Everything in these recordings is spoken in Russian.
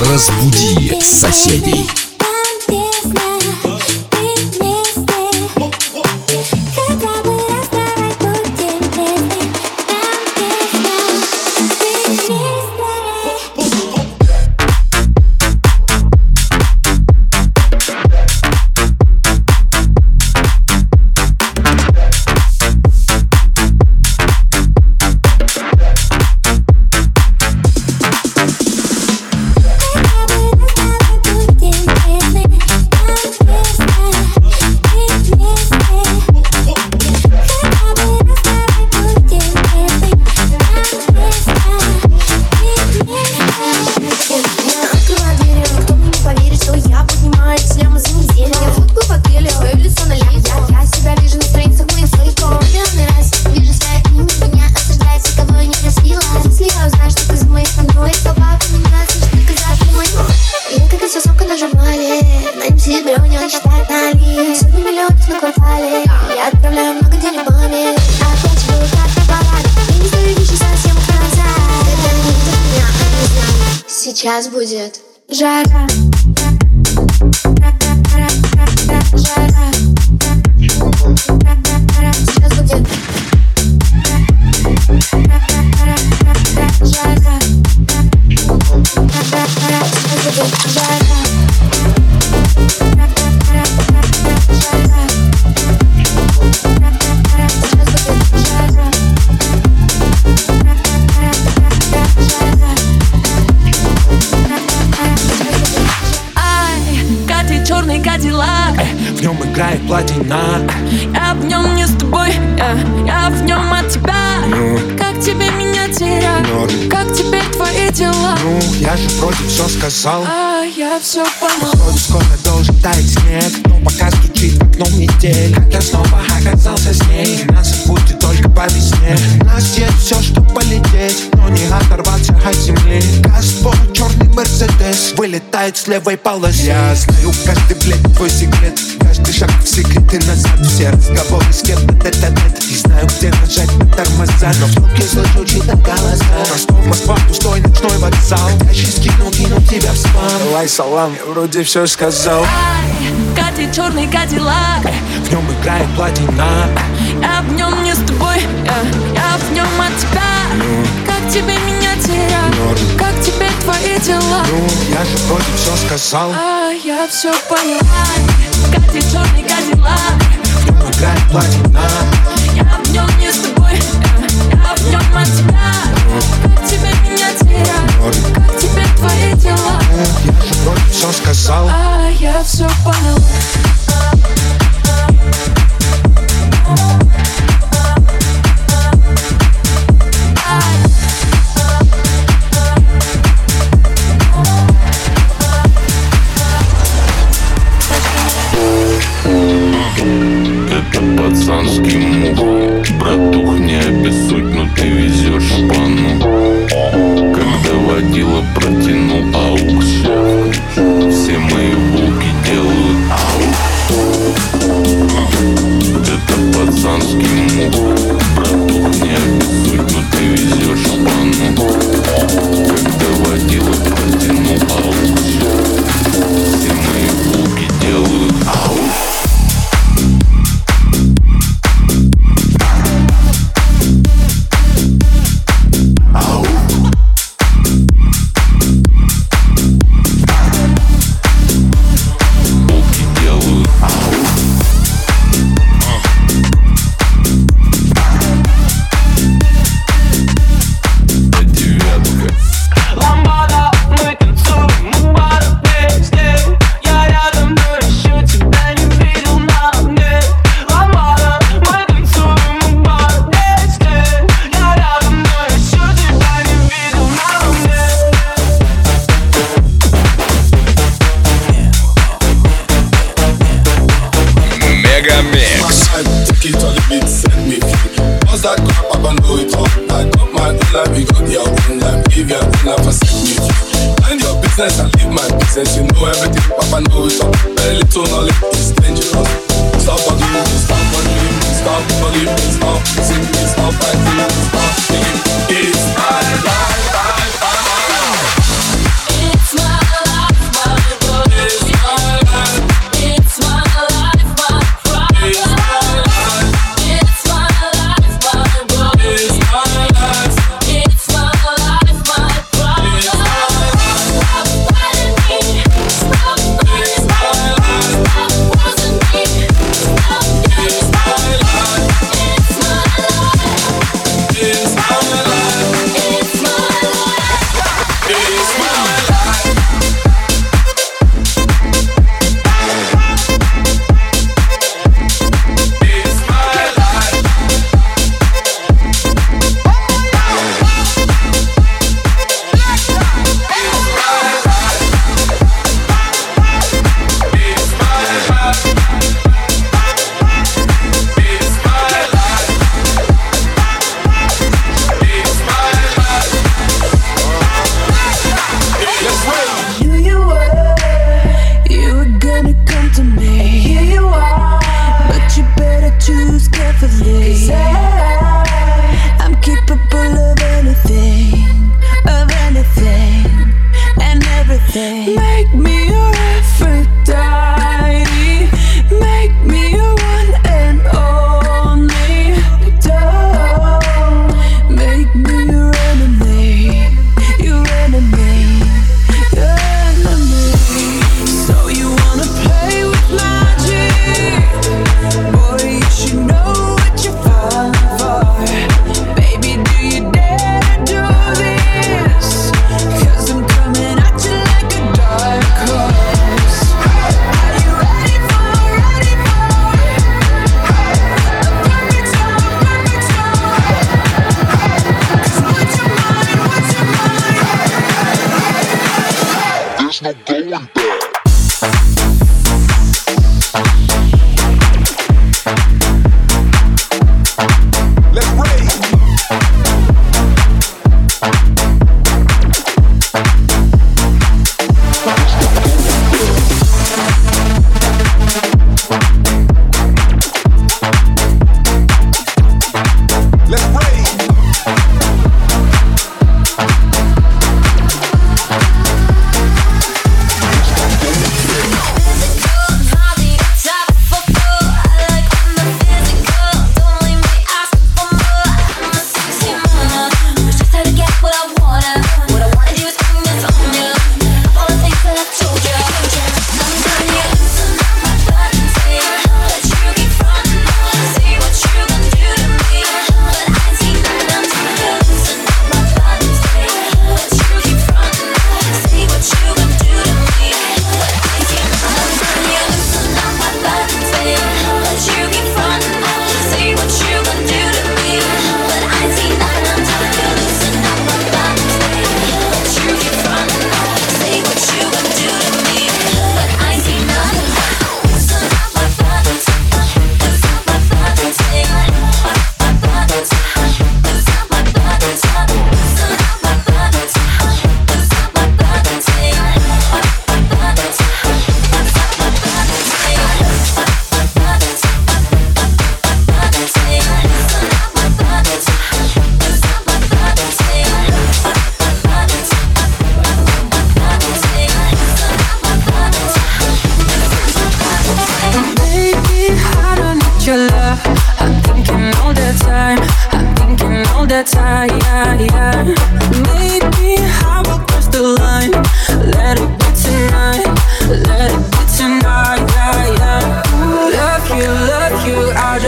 Разбуди соседей. Сказал А я все поняла. Походу скоро должен таять Вылетает с левой полосы. Я знаю каждый, блядь, твой секрет. Каждый шаг в секреты назад. Все разговоры с кем-то тет-а-тет И знаю, где нажать на тормоза. Но в трубке слышу чьи-то голоса. Ростов, Москва, пустой ночной вокзал. Хотящий скинул, кинул тебя в спам. Давай салам, я вроде все сказал. Ай, Катя, черный кадиллак. В нем играет платина. Я в нем не с тобой, я, я в нем от тебя. Как тебе меня Норм. Как теперь твои дела? Ну, я же вроде все сказал А я все поняла Катя, черный кадиллак нем играет платина Я в нем не с тобой, я, в нем от тебя Как тебе меня терять? Как теперь твои дела? Ну, я же вроде все сказал А я все поняла Пацанский мух Братух, не обессудь, но ты везешь шпану Когда водила протянул beat send me free. Once that crap, I gon' do it all. I got my own life, you got your own life. Give your own life and set me free. Mind your business and leave my business. You know everything, Papa know it all. Very little knowledge is dangerous. Stop believing, stop believing, stop believing, stop.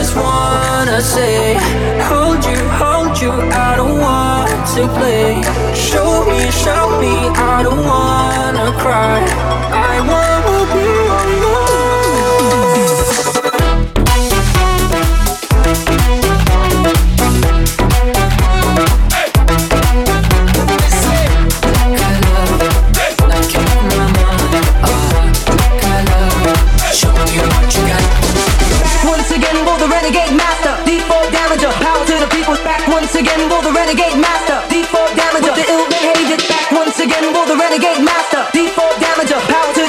just wanna say, hold you, hold you. I don't want to play. Show me, show me. I don't wanna cry. I want. damager, default damager, power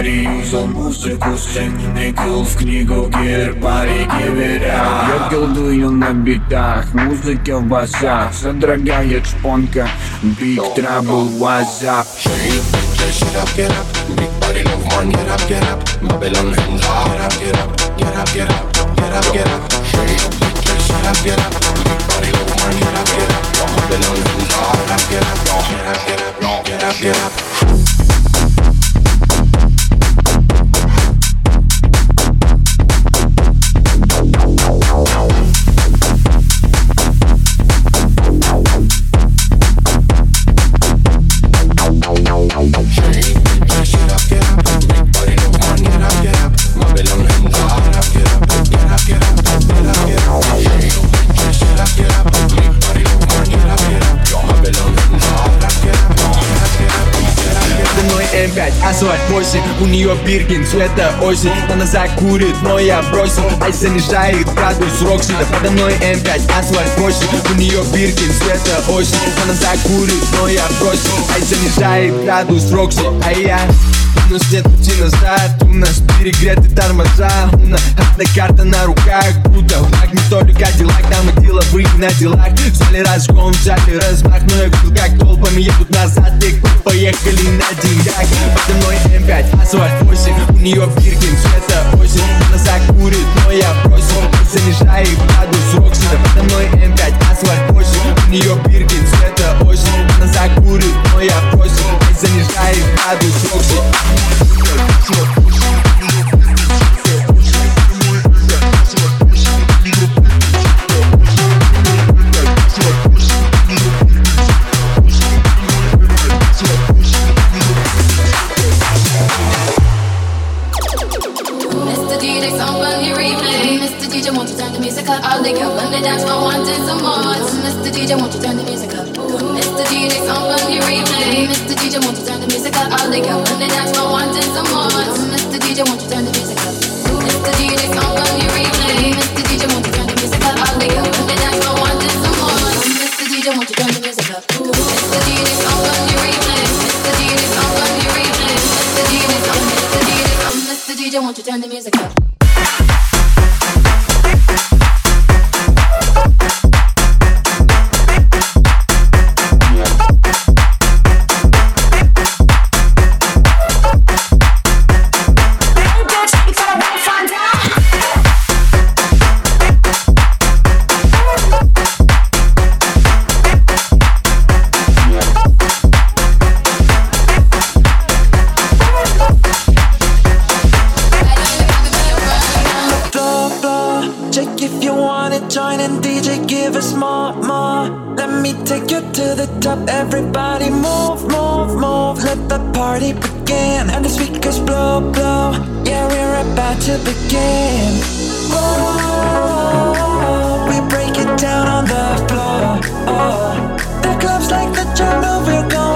Мое пари Юзал музыку сцены Кил в книгу гербарий it up Я колдую на битах Музыка в басах Содрогает шпонка Big trouble, what's up? Shit up, get up, big body love man, get up, get up, Babylon hands up, get up, get up, get up, get up, get up, shit up, get up, big body love man, get up, get up, Babylon hands up, get up, get up, get up, get up, get up. У нее Биркин, цвета осень. Она закурит, но я бросил. Ай занижает градус Рокси Да подо мной М5, асфальт 8 У нее Биркин, цвета осень. Она закурит, но я бросил. Ай занижает градус Рокси А я нас нет пути назад. У нас перегреты тормоза. У нас одна карта на руках. Круто, флаг не только Кадиллак. Там и деловые на делах. Взяли разгон, взяли размах. Но я видел, как толпами едут назад. И поехали на деньгах. Подо мной М5, асфальт 8 У нее Биркин, цвета осень. Она закурит, но я бросил. Занижает градус Рокси Да подо мной М5, асфальт 8 У нее Биркин, цвета осень. Она закурит, но я бросил. Занижает градус Рокси DJ, won't you turn the music up? like the jungle of your.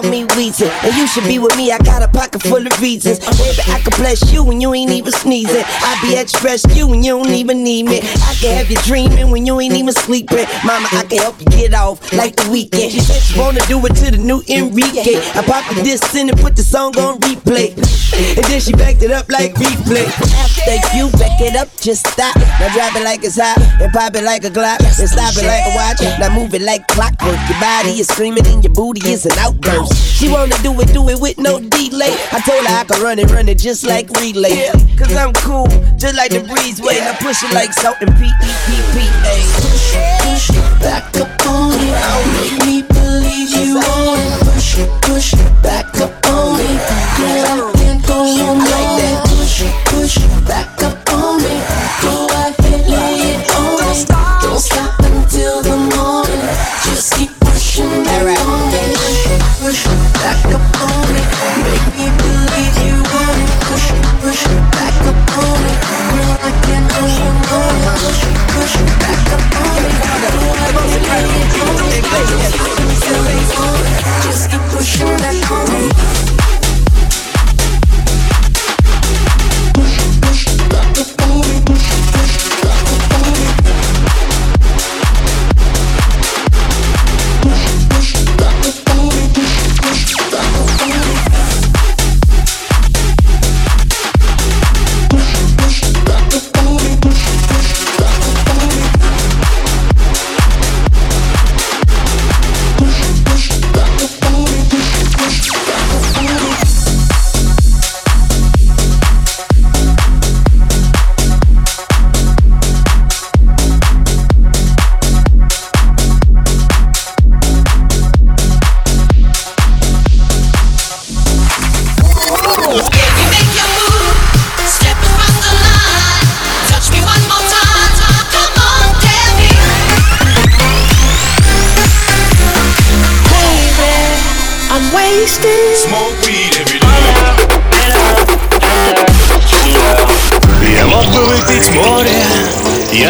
Call me Weezy. And you should be with me, I got a pocket full of reasons. Baby, I can bless you when you ain't even sneezing. I be at your rescue when you don't even need me. I can have you dreaming when you ain't even sleeping. Mama, I can help you get off like the weekend. She said she wanna do it to the new Enrique. I popped the disc in and put the song on replay. And then she backed it up like replay. After you back it up, just stop. Now drop it like it's hot and pop it like a Glock. And stop it like a watch. Now move it like clockwork. Your body is screaming and your booty is an outburst. She wanna do it, do it with no delay. I told her I could run it, run it just like relay. Cause I'm cool, just like the breeze way. Now push it like salt and P E P P A. Push, push, back up on it. Make me believe you want it. Push it, push it, back up it.